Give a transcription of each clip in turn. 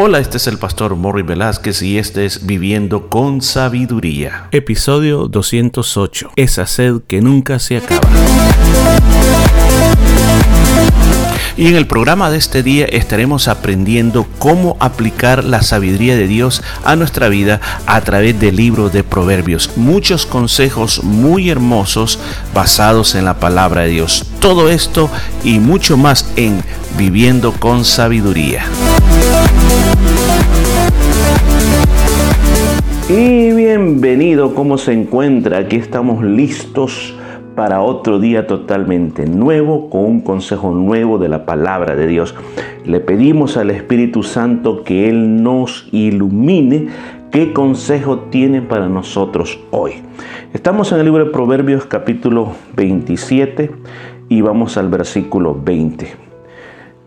Hola, este es el pastor Morri Velázquez y este es Viviendo con Sabiduría. Episodio 208. Esa sed que nunca se acaba. Y en el programa de este día estaremos aprendiendo cómo aplicar la sabiduría de Dios a nuestra vida a través del libro de Proverbios. Muchos consejos muy hermosos basados en la palabra de Dios. Todo esto y mucho más en Viviendo con Sabiduría. Y bienvenido, ¿cómo se encuentra? Aquí estamos listos para otro día totalmente nuevo, con un consejo nuevo de la palabra de Dios. Le pedimos al Espíritu Santo que Él nos ilumine qué consejo tiene para nosotros hoy. Estamos en el libro de Proverbios capítulo 27 y vamos al versículo 20.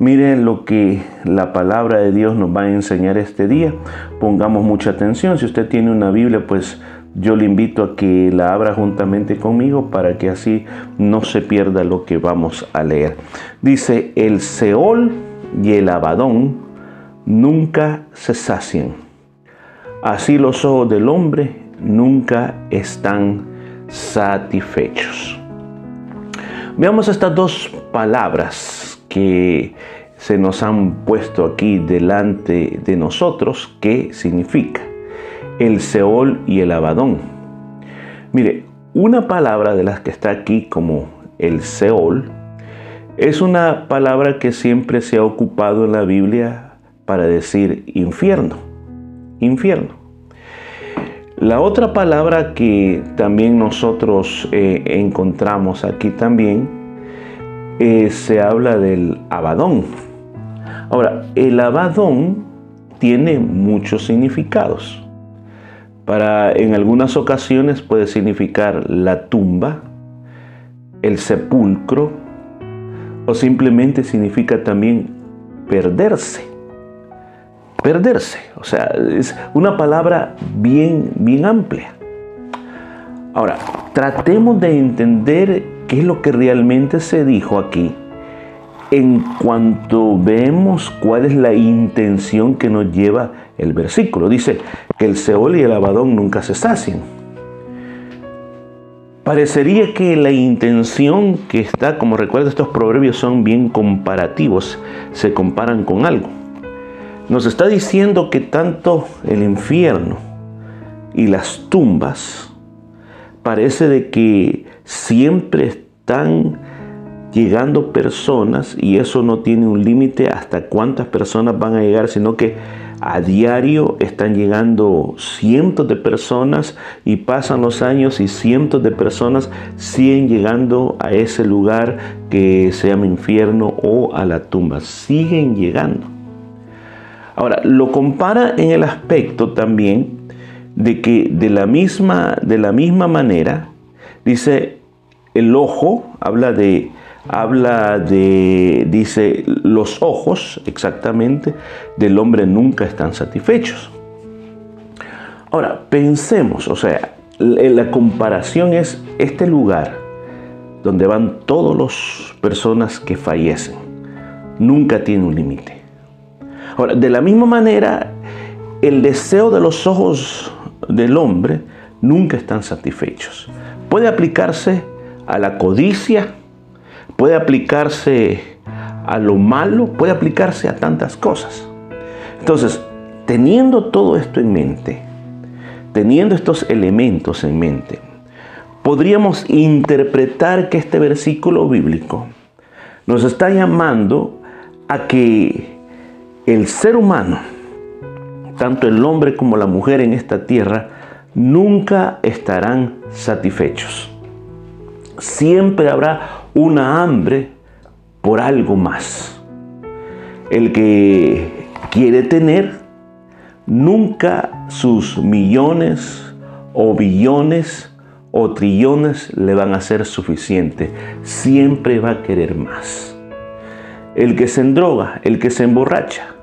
Miren lo que la palabra de Dios nos va a enseñar este día. Pongamos mucha atención. Si usted tiene una Biblia, pues yo le invito a que la abra juntamente conmigo para que así no se pierda lo que vamos a leer. Dice, el Seol y el Abadón nunca se sacian. Así los ojos del hombre nunca están satisfechos. Veamos estas dos palabras que se nos han puesto aquí delante de nosotros, ¿qué significa? El Seol y el Abadón. Mire, una palabra de las que está aquí como el Seol es una palabra que siempre se ha ocupado en la Biblia para decir infierno, infierno. La otra palabra que también nosotros eh, encontramos aquí también eh, se habla del abadón. Ahora, el abadón tiene muchos significados. Para, en algunas ocasiones puede significar la tumba, el sepulcro, o simplemente significa también perderse. Perderse. O sea, es una palabra bien, bien amplia. Ahora, tratemos de entender qué es lo que realmente se dijo aquí en cuanto vemos cuál es la intención que nos lleva el versículo. Dice que el Seol y el Abadón nunca se sacian. Parecería que la intención que está, como recuerda, estos proverbios son bien comparativos, se comparan con algo. Nos está diciendo que tanto el infierno y las tumbas parece de que siempre están llegando personas y eso no tiene un límite hasta cuántas personas van a llegar, sino que a diario están llegando cientos de personas y pasan los años y cientos de personas siguen llegando a ese lugar que se llama infierno o a la tumba. Siguen llegando. Ahora, lo compara en el aspecto también de que de la misma, de la misma manera, dice, el ojo habla de, habla de, dice, los ojos exactamente del hombre nunca están satisfechos. Ahora, pensemos, o sea, la comparación es este lugar donde van todas las personas que fallecen. Nunca tiene un límite. Ahora, de la misma manera, el deseo de los ojos del hombre nunca están satisfechos. Puede aplicarse a la codicia, puede aplicarse a lo malo, puede aplicarse a tantas cosas. Entonces, teniendo todo esto en mente, teniendo estos elementos en mente, podríamos interpretar que este versículo bíblico nos está llamando a que el ser humano, tanto el hombre como la mujer en esta tierra, nunca estarán satisfechos. Siempre habrá una hambre por algo más. El que quiere tener, nunca sus millones o billones o trillones le van a ser suficiente. Siempre va a querer más. El que se endroga, el que se emborracha,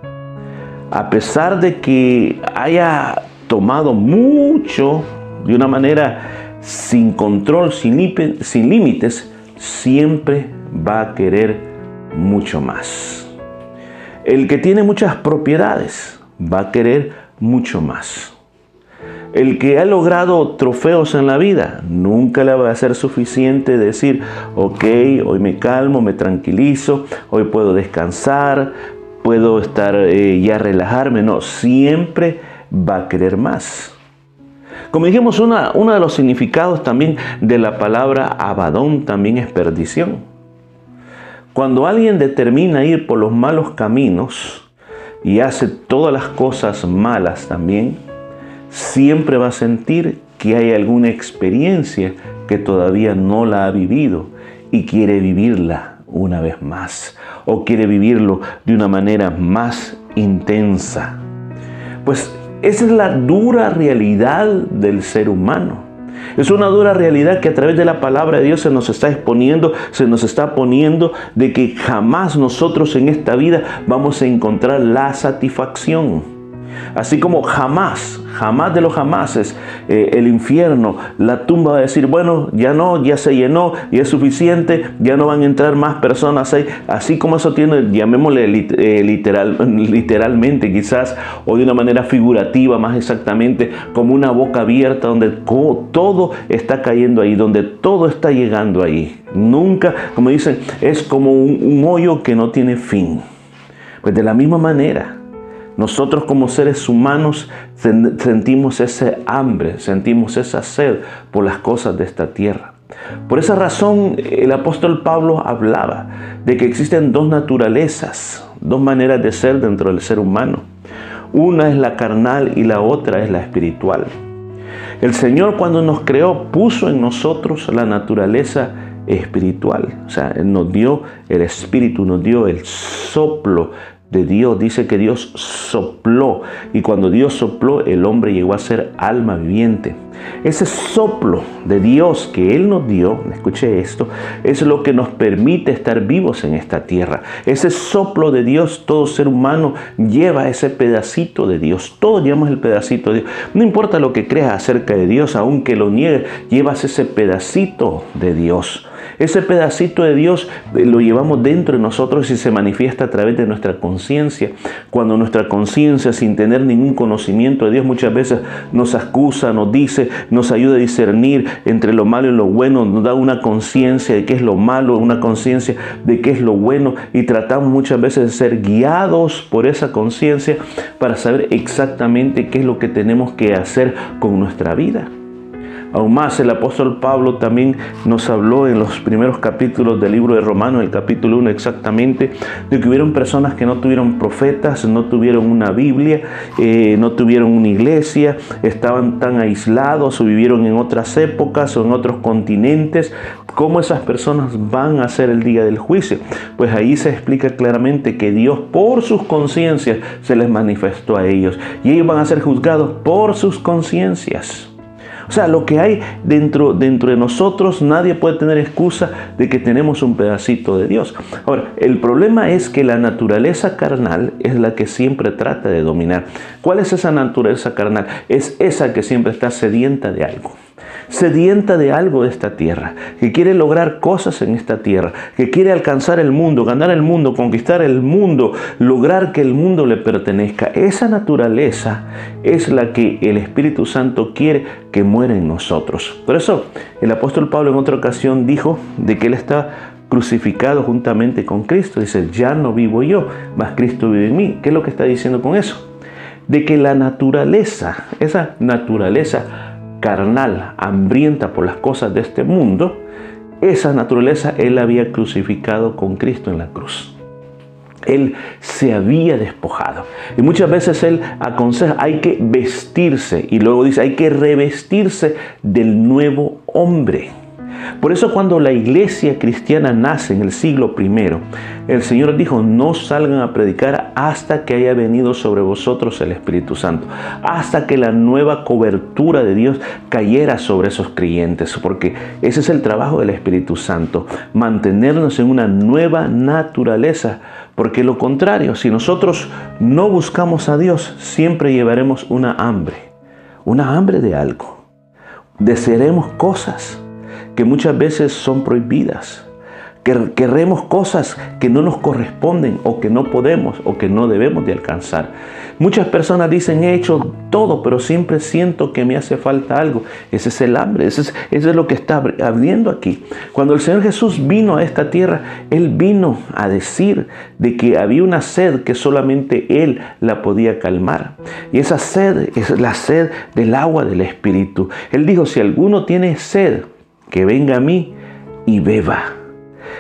a pesar de que haya tomado mucho de una manera sin control, sin, límites, siempre va a querer mucho más. El que tiene muchas propiedades, va a querer mucho más. El que ha logrado trofeos en la vida, nunca le va a ser suficiente decir, ok, hoy me calmo, me tranquilizo, hoy puedo descansar, puedo estar eh, ya relajarme. No, siempre va a querer más. Como dijimos, uno de los significados también de la palabra abadón también es perdición. Cuando alguien determina ir por los malos caminos y hace todas las cosas malas también, siempre va a sentir que hay alguna experiencia que todavía no la ha vivido y quiere vivirla una vez más o quiere vivirlo de una manera más intensa. Pues esa es la dura realidad del ser humano. Es una dura realidad que a través de la palabra de Dios se nos está exponiendo, se nos está poniendo de que jamás nosotros en esta vida vamos a encontrar la satisfacción. Así como jamás, jamás de los jamases, eh, el infierno, la tumba va a decir, bueno, ya no, ya se llenó, y es suficiente, ya no van a entrar más personas ahí. Así como eso tiene, llamémosle eh, literal, literalmente quizás, o de una manera figurativa más exactamente, como una boca abierta donde todo está cayendo ahí, donde todo está llegando ahí. Nunca, como dicen, es como un hoyo que no tiene fin. Pues de la misma manera, nosotros como seres humanos sentimos ese hambre, sentimos esa sed por las cosas de esta tierra. Por esa razón el apóstol Pablo hablaba de que existen dos naturalezas, dos maneras de ser dentro del ser humano. Una es la carnal y la otra es la espiritual. El Señor cuando nos creó puso en nosotros la naturaleza espiritual. O sea, nos dio el espíritu, nos dio el soplo de Dios. Dice que Dios sopló y cuando Dios sopló el hombre llegó a ser alma viviente. Ese soplo de Dios que Él nos dio, escuche esto, es lo que nos permite estar vivos en esta tierra. Ese soplo de Dios, todo ser humano lleva ese pedacito de Dios. Todos llevamos el pedacito de Dios. No importa lo que creas acerca de Dios, aunque lo niegues, llevas ese pedacito de Dios. Ese pedacito de Dios eh, lo llevamos dentro de nosotros y se manifiesta a través de nuestra conciencia. Cuando nuestra conciencia, sin tener ningún conocimiento de Dios, muchas veces nos acusa, nos dice, nos ayuda a discernir entre lo malo y lo bueno, nos da una conciencia de qué es lo malo, una conciencia de qué es lo bueno y tratamos muchas veces de ser guiados por esa conciencia para saber exactamente qué es lo que tenemos que hacer con nuestra vida. Aún más, el apóstol Pablo también nos habló en los primeros capítulos del libro de Romanos, el capítulo 1 exactamente, de que hubieron personas que no tuvieron profetas, no tuvieron una Biblia, eh, no tuvieron una iglesia, estaban tan aislados o vivieron en otras épocas o en otros continentes. ¿Cómo esas personas van a ser el día del juicio? Pues ahí se explica claramente que Dios por sus conciencias se les manifestó a ellos y ellos van a ser juzgados por sus conciencias. O sea, lo que hay dentro, dentro de nosotros, nadie puede tener excusa de que tenemos un pedacito de Dios. Ahora, el problema es que la naturaleza carnal es la que siempre trata de dominar. ¿Cuál es esa naturaleza carnal? Es esa que siempre está sedienta de algo sedienta de algo de esta tierra, que quiere lograr cosas en esta tierra, que quiere alcanzar el mundo, ganar el mundo, conquistar el mundo, lograr que el mundo le pertenezca. Esa naturaleza es la que el Espíritu Santo quiere que muera en nosotros. Por eso el apóstol Pablo en otra ocasión dijo de que él está crucificado juntamente con Cristo. Dice, ya no vivo yo, mas Cristo vive en mí. ¿Qué es lo que está diciendo con eso? De que la naturaleza, esa naturaleza carnal, hambrienta por las cosas de este mundo, esa naturaleza él había crucificado con Cristo en la cruz. Él se había despojado. Y muchas veces Él aconseja, hay que vestirse. Y luego dice, hay que revestirse del nuevo hombre. Por eso cuando la iglesia cristiana nace en el siglo I, el Señor dijo, no salgan a predicar hasta que haya venido sobre vosotros el Espíritu Santo, hasta que la nueva cobertura de Dios cayera sobre esos creyentes, porque ese es el trabajo del Espíritu Santo, mantenernos en una nueva naturaleza, porque lo contrario, si nosotros no buscamos a Dios, siempre llevaremos una hambre, una hambre de algo, desearemos cosas que muchas veces son prohibidas, querremos cosas que no nos corresponden o que no podemos o que no debemos de alcanzar. Muchas personas dicen, he hecho todo, pero siempre siento que me hace falta algo. Ese es el hambre, ese es, es lo que está abriendo aquí. Cuando el Señor Jesús vino a esta tierra, Él vino a decir de que había una sed que solamente Él la podía calmar. Y esa sed es la sed del agua del Espíritu. Él dijo, si alguno tiene sed, que venga a mí y beba.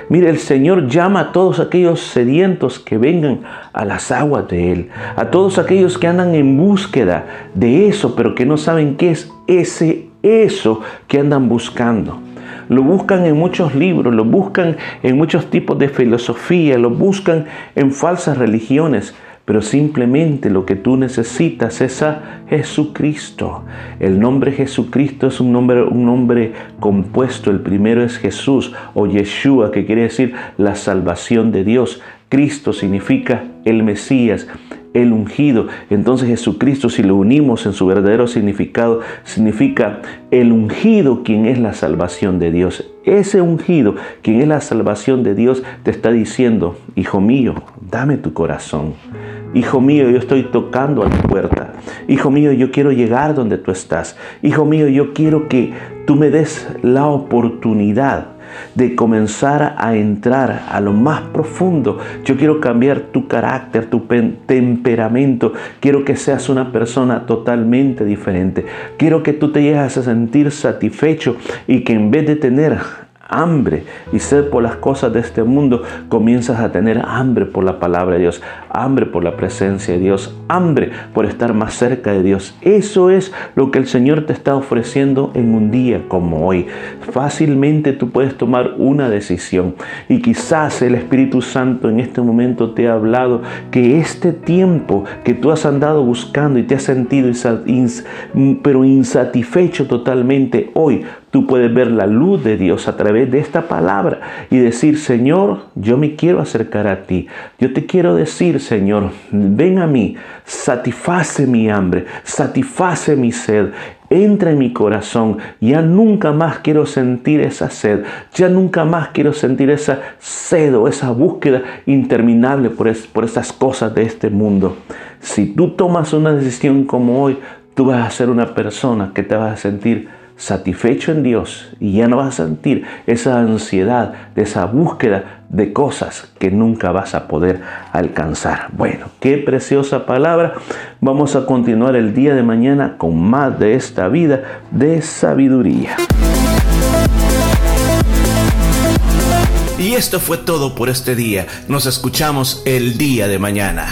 Mire, el Señor llama a todos aquellos sedientos que vengan a las aguas de Él, a todos aquellos que andan en búsqueda de eso, pero que no saben qué es ese eso que andan buscando. Lo buscan en muchos libros, lo buscan en muchos tipos de filosofía, lo buscan en falsas religiones, pero simplemente lo que tú necesitas es a Jesucristo. El nombre Jesucristo es un nombre, un nombre compuesto. El primero es Jesús o Yeshua, que quiere decir la salvación de Dios. Cristo significa el Mesías el ungido. Entonces Jesucristo, si lo unimos en su verdadero significado, significa el ungido quien es la salvación de Dios. Ese ungido, quien es la salvación de Dios, te está diciendo, hijo mío, dame tu corazón. Hijo mío, yo estoy tocando a tu puerta. Hijo mío, yo quiero llegar donde tú estás. Hijo mío, yo quiero que tú me des la oportunidad de comenzar a entrar a lo más profundo. Yo quiero cambiar tu carácter, tu temperamento. Quiero que seas una persona totalmente diferente. Quiero que tú te llegues a sentir satisfecho y que en vez de tener hambre y sed por las cosas de este mundo, comienzas a tener hambre por la palabra de Dios, hambre por la presencia de Dios, hambre por estar más cerca de Dios. Eso es lo que el Señor te está ofreciendo en un día como hoy. Fácilmente tú puedes tomar una decisión y quizás el Espíritu Santo en este momento te ha hablado que este tiempo que tú has andado buscando y te has sentido pero insatisfecho totalmente hoy, tú puedes ver la luz de Dios a través de esta palabra y decir, Señor, yo me quiero acercar a ti. Yo te quiero decir, Señor, ven a mí, satisface mi hambre, satisface mi sed. Entra en mi corazón, ya nunca más quiero sentir esa sed, ya nunca más quiero sentir esa sed o esa búsqueda interminable por, por esas cosas de este mundo. Si tú tomas una decisión como hoy, tú vas a ser una persona que te vas a sentir satisfecho en Dios y ya no vas a sentir esa ansiedad de esa búsqueda de cosas que nunca vas a poder alcanzar. Bueno, qué preciosa palabra. Vamos a continuar el día de mañana con más de esta vida de sabiduría. Y esto fue todo por este día. Nos escuchamos el día de mañana.